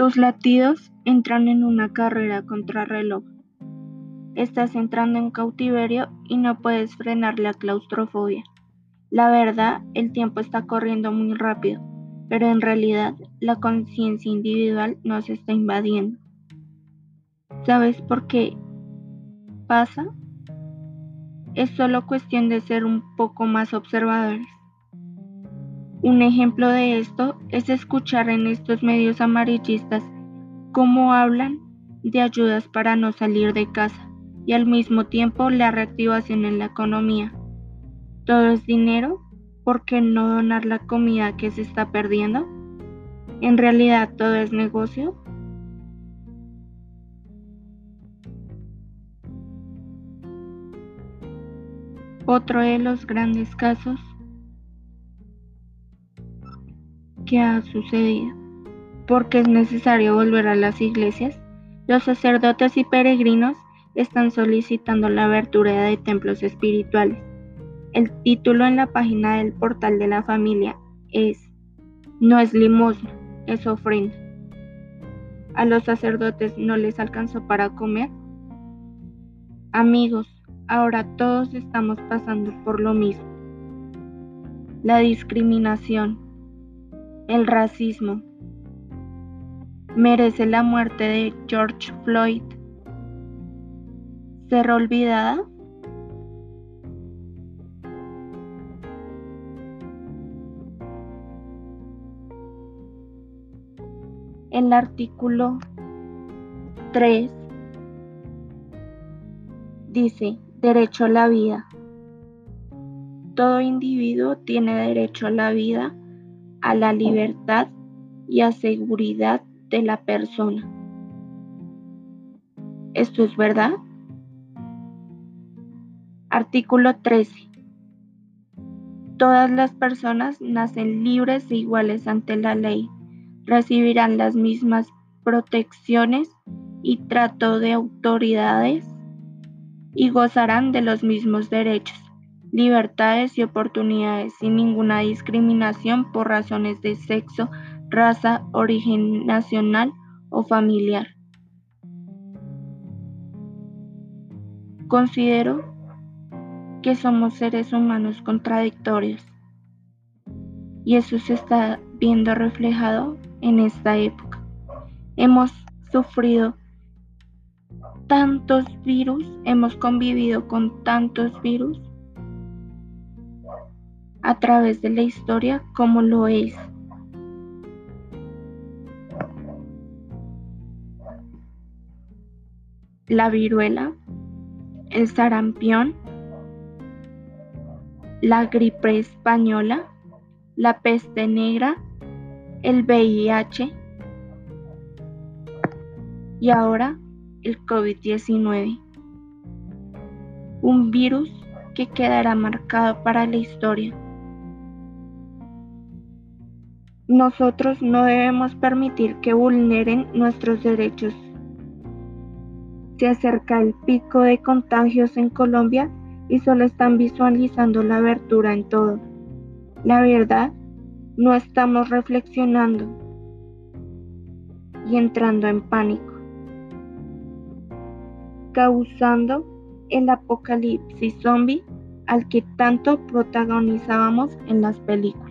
Tus latidos entran en una carrera contra reloj. Estás entrando en cautiverio y no puedes frenar la claustrofobia. La verdad, el tiempo está corriendo muy rápido, pero en realidad la conciencia individual nos está invadiendo. ¿Sabes por qué pasa? Es solo cuestión de ser un poco más observadores. Un ejemplo de esto es escuchar en estos medios amarillistas cómo hablan de ayudas para no salir de casa y al mismo tiempo la reactivación en la economía. ¿Todo es dinero? ¿Por qué no donar la comida que se está perdiendo? ¿En realidad todo es negocio? Otro de los grandes casos que ha sucedido. Porque es necesario volver a las iglesias, los sacerdotes y peregrinos están solicitando la abertura de templos espirituales. El título en la página del portal de la familia es No es limosna, es ofrenda. A los sacerdotes no les alcanzó para comer. Amigos, ahora todos estamos pasando por lo mismo. La discriminación, el racismo. Merece la muerte de George Floyd. ¿Ser olvidada? El artículo 3 dice derecho a la vida. Todo individuo tiene derecho a la vida a la libertad y a seguridad de la persona. ¿Esto es verdad? Artículo 13. Todas las personas nacen libres e iguales ante la ley, recibirán las mismas protecciones y trato de autoridades y gozarán de los mismos derechos libertades y oportunidades sin ninguna discriminación por razones de sexo, raza, origen nacional o familiar. Considero que somos seres humanos contradictorios y eso se está viendo reflejado en esta época. Hemos sufrido tantos virus, hemos convivido con tantos virus a través de la historia como lo es. La viruela, el sarampión, la gripe española, la peste negra, el VIH y ahora el COVID-19. Un virus que quedará marcado para la historia. Nosotros no debemos permitir que vulneren nuestros derechos. Se acerca el pico de contagios en Colombia y solo están visualizando la abertura en todo. La verdad, no estamos reflexionando y entrando en pánico, causando el apocalipsis zombie al que tanto protagonizábamos en las películas.